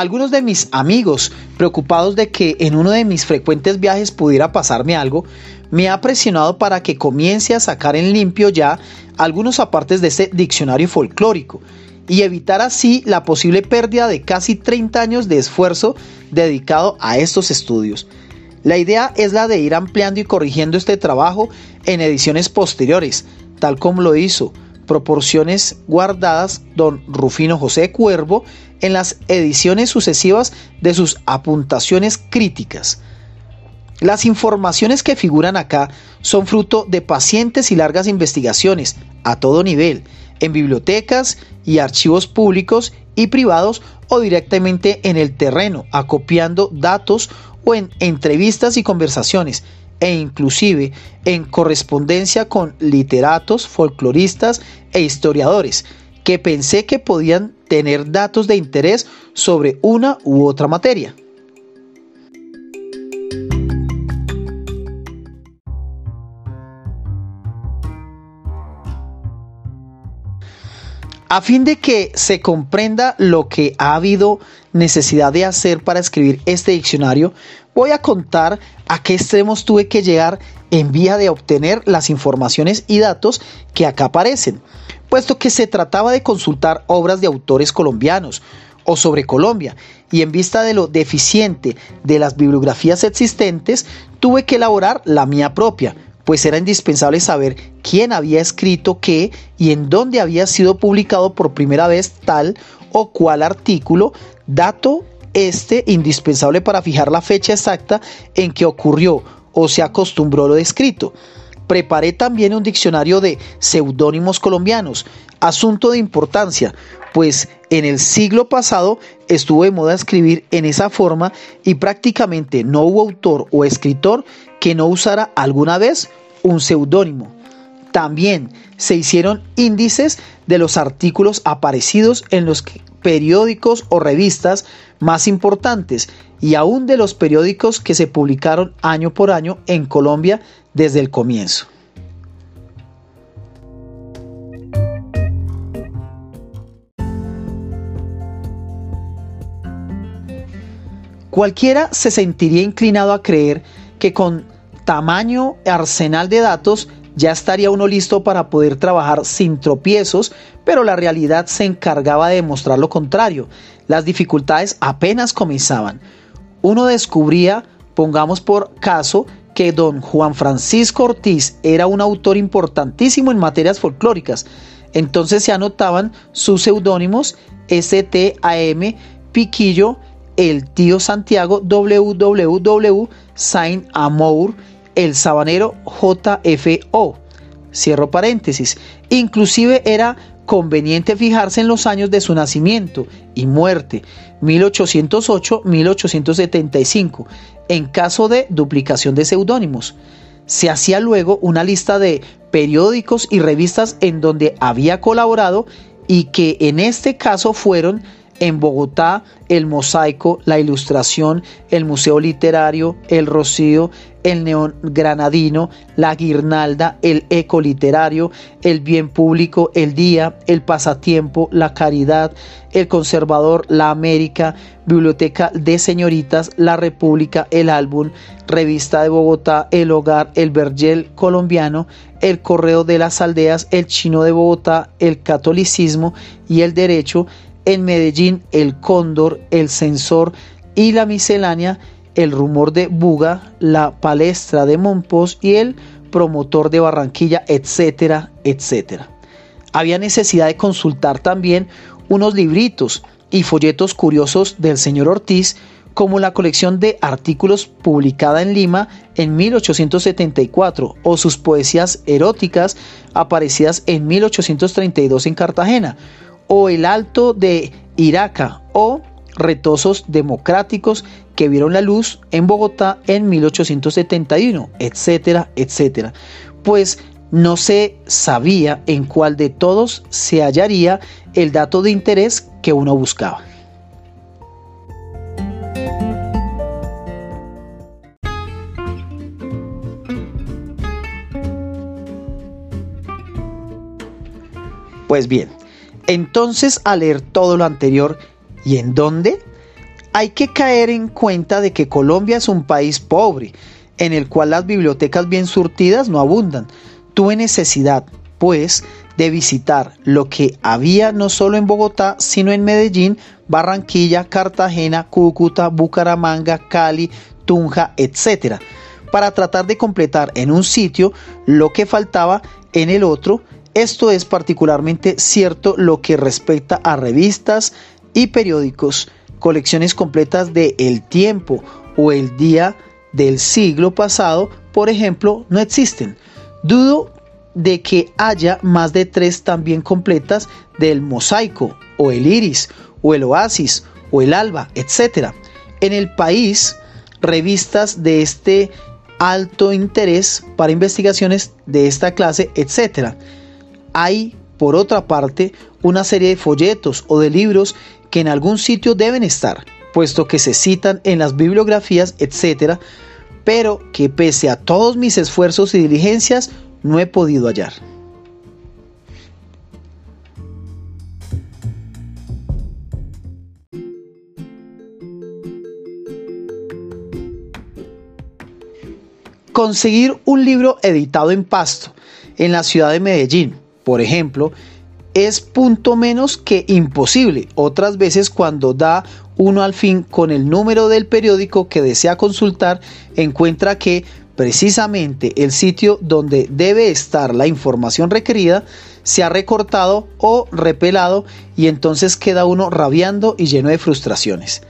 Algunos de mis amigos, preocupados de que en uno de mis frecuentes viajes pudiera pasarme algo, me ha presionado para que comience a sacar en limpio ya algunos apartes de este diccionario folclórico y evitar así la posible pérdida de casi 30 años de esfuerzo dedicado a estos estudios. La idea es la de ir ampliando y corrigiendo este trabajo en ediciones posteriores, tal como lo hizo proporciones guardadas don Rufino José Cuervo en las ediciones sucesivas de sus apuntaciones críticas. Las informaciones que figuran acá son fruto de pacientes y largas investigaciones a todo nivel, en bibliotecas y archivos públicos y privados o directamente en el terreno, acopiando datos o en entrevistas y conversaciones, e inclusive en correspondencia con literatos, folcloristas e historiadores, que pensé que podían tener datos de interés sobre una u otra materia. A fin de que se comprenda lo que ha habido necesidad de hacer para escribir este diccionario, voy a contar a qué extremos tuve que llegar en vía de obtener las informaciones y datos que acá aparecen, puesto que se trataba de consultar obras de autores colombianos o sobre Colombia, y en vista de lo deficiente de las bibliografías existentes, tuve que elaborar la mía propia, pues era indispensable saber quién había escrito qué y en dónde había sido publicado por primera vez tal o cual artículo, dato este indispensable para fijar la fecha exacta en que ocurrió o se acostumbró lo descrito. Preparé también un diccionario de seudónimos colombianos, asunto de importancia, pues en el siglo pasado estuvo de moda escribir en esa forma y prácticamente no hubo autor o escritor que no usara alguna vez un seudónimo. También se hicieron índices de los artículos aparecidos en los periódicos o revistas más importantes y aún de los periódicos que se publicaron año por año en Colombia desde el comienzo. Cualquiera se sentiría inclinado a creer que con tamaño arsenal de datos ya estaría uno listo para poder trabajar sin tropiezos, pero la realidad se encargaba de demostrar lo contrario. Las dificultades apenas comenzaban. Uno descubría, pongamos por caso, que don Juan Francisco Ortiz era un autor importantísimo en materias folclóricas. Entonces se anotaban sus seudónimos STAM, Piquillo, el tío Santiago, WWW, Saint Amour, el sabanero JFO. Cierro paréntesis. Inclusive era conveniente fijarse en los años de su nacimiento y muerte, 1808-1875, en caso de duplicación de seudónimos. Se hacía luego una lista de periódicos y revistas en donde había colaborado y que en este caso fueron en Bogotá el mosaico, la ilustración, el museo literario, el rocío, el neón granadino, la guirnalda, el eco literario, el bien público, el día, el pasatiempo, la caridad, el conservador, la América, biblioteca de señoritas, la República, el álbum, revista de Bogotá, el hogar, el vergel colombiano, el correo de las aldeas, el chino de Bogotá, el catolicismo y el derecho, en Medellín el cóndor, el censor y la miscelánea, el rumor de Buga, la palestra de Monpós y el promotor de Barranquilla, etcétera, etcétera. Había necesidad de consultar también unos libritos y folletos curiosos del señor Ortiz, como la colección de artículos publicada en Lima en 1874 o sus poesías eróticas aparecidas en 1832 en Cartagena, o el Alto de Iraca o retosos democráticos que vieron la luz en Bogotá en 1871, etcétera, etcétera. Pues no se sabía en cuál de todos se hallaría el dato de interés que uno buscaba. Pues bien, entonces, al leer todo lo anterior, ¿y en dónde? Hay que caer en cuenta de que Colombia es un país pobre, en el cual las bibliotecas bien surtidas no abundan. Tuve necesidad, pues, de visitar lo que había no solo en Bogotá, sino en Medellín, Barranquilla, Cartagena, Cúcuta, Bucaramanga, Cali, Tunja, etc. Para tratar de completar en un sitio lo que faltaba en el otro. Esto es particularmente cierto lo que respecta a revistas y periódicos, colecciones completas de El Tiempo o El Día del siglo pasado, por ejemplo, no existen. Dudo de que haya más de tres también completas del mosaico o el iris o el oasis o el alba, etc. En el país, revistas de este alto interés para investigaciones de esta clase, etc. Hay, por otra parte, una serie de folletos o de libros que en algún sitio deben estar, puesto que se citan en las bibliografías, etc., pero que pese a todos mis esfuerzos y diligencias no he podido hallar. Conseguir un libro editado en Pasto, en la ciudad de Medellín, por ejemplo, es punto menos que imposible. Otras veces cuando da uno al fin con el número del periódico que desea consultar, encuentra que precisamente el sitio donde debe estar la información requerida se ha recortado o repelado y entonces queda uno rabiando y lleno de frustraciones.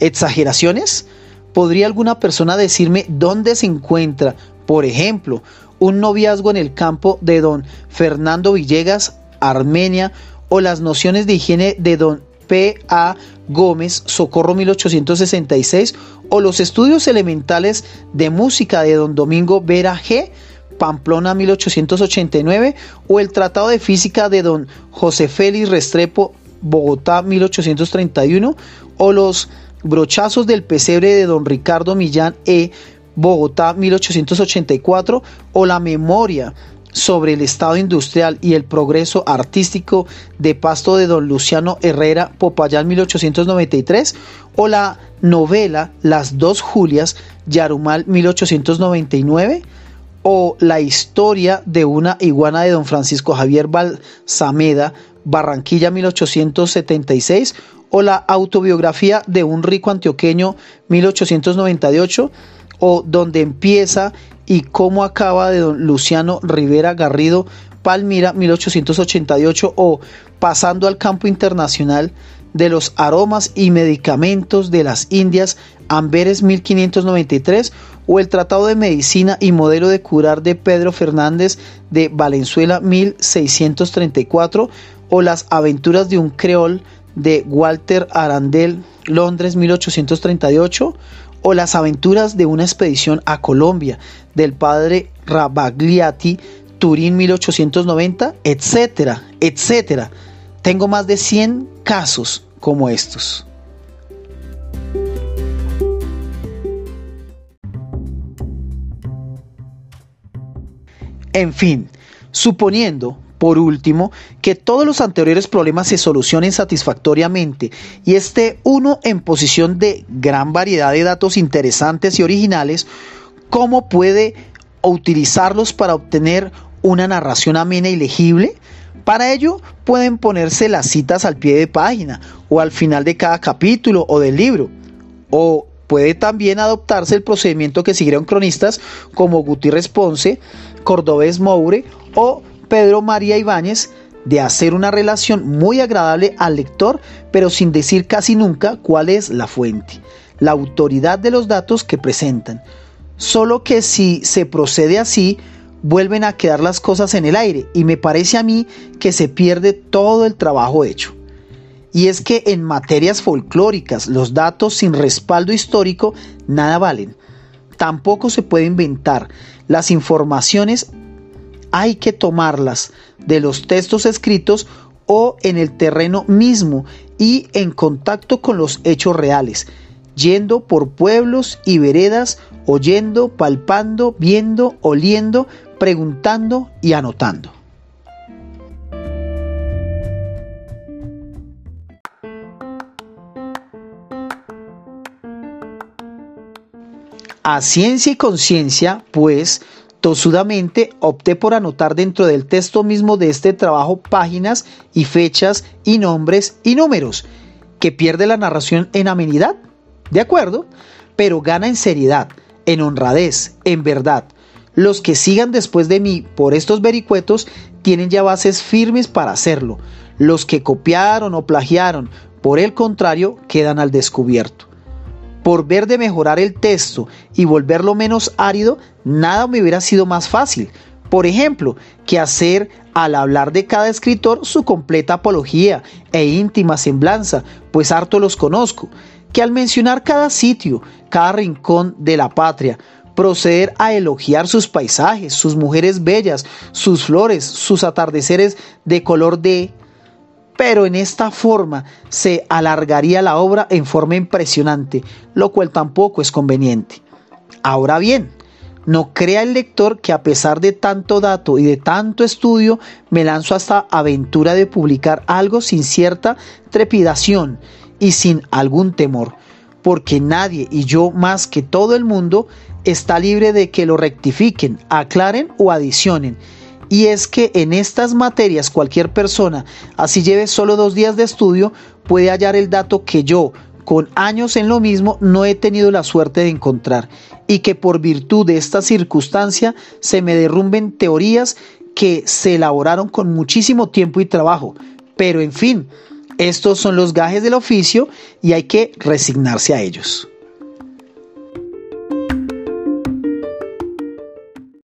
¿Exageraciones? ¿Podría alguna persona decirme dónde se encuentra, por ejemplo, un noviazgo en el campo de don Fernando Villegas Armenia o las nociones de higiene de don P. A. Gómez, Socorro 1866, o los estudios elementales de música de don Domingo Vera G. Pamplona 1889, o el Tratado de Física de don José Félix Restrepo, Bogotá 1831, o los brochazos del pesebre de don Ricardo Millán E. Bogotá 1884, o la memoria sobre el estado industrial y el progreso artístico de Pasto de don Luciano Herrera Popayán 1893 o la novela Las dos Julias Yarumal 1899 o la historia de una iguana de don Francisco Javier Balsameda Barranquilla 1876 o la autobiografía de un rico antioqueño 1898 o donde empieza y cómo acaba de don Luciano Rivera Garrido Palmira 1888 o pasando al campo internacional de los aromas y medicamentos de las Indias Amberes 1593 o el Tratado de Medicina y Modelo de Curar de Pedro Fernández de Valenzuela 1634 o las aventuras de un creol de Walter Arandel Londres 1838 o las aventuras de una expedición a Colombia del padre Rabagliati, Turín 1890, etcétera, etcétera. Tengo más de 100 casos como estos. En fin, suponiendo por último, que todos los anteriores problemas se solucionen satisfactoriamente y esté uno en posición de gran variedad de datos interesantes y originales, ¿cómo puede utilizarlos para obtener una narración amena y legible? Para ello pueden ponerse las citas al pie de página o al final de cada capítulo o del libro. O puede también adoptarse el procedimiento que siguieron cronistas como Gutiérrez Ponce, Cordobés Moure o Pedro María Ibáñez de hacer una relación muy agradable al lector, pero sin decir casi nunca cuál es la fuente, la autoridad de los datos que presentan. Solo que si se procede así, vuelven a quedar las cosas en el aire y me parece a mí que se pierde todo el trabajo hecho. Y es que en materias folclóricas los datos sin respaldo histórico nada valen. Tampoco se puede inventar. Las informaciones hay que tomarlas de los textos escritos o en el terreno mismo y en contacto con los hechos reales, yendo por pueblos y veredas, oyendo, palpando, viendo, oliendo, preguntando y anotando. A ciencia y conciencia, pues, tosudamente opté por anotar dentro del texto mismo de este trabajo páginas y fechas y nombres y números, que pierde la narración en amenidad, ¿de acuerdo? Pero gana en seriedad, en honradez, en verdad. Los que sigan después de mí por estos vericuetos tienen ya bases firmes para hacerlo. Los que copiaron o plagiaron, por el contrario, quedan al descubierto. Por ver de mejorar el texto y volverlo menos árido, nada me hubiera sido más fácil. Por ejemplo, que hacer al hablar de cada escritor su completa apología e íntima semblanza, pues harto los conozco, que al mencionar cada sitio, cada rincón de la patria, proceder a elogiar sus paisajes, sus mujeres bellas, sus flores, sus atardeceres de color de pero en esta forma se alargaría la obra en forma impresionante, lo cual tampoco es conveniente. Ahora bien, no crea el lector que a pesar de tanto dato y de tanto estudio, me lanzo a esta aventura de publicar algo sin cierta trepidación y sin algún temor, porque nadie y yo más que todo el mundo está libre de que lo rectifiquen, aclaren o adicionen y es que en estas materias cualquier persona, así lleve solo dos días de estudio, puede hallar el dato que yo, con años en lo mismo, no he tenido la suerte de encontrar, y que por virtud de esta circunstancia se me derrumben teorías que se elaboraron con muchísimo tiempo y trabajo. Pero en fin, estos son los gajes del oficio y hay que resignarse a ellos.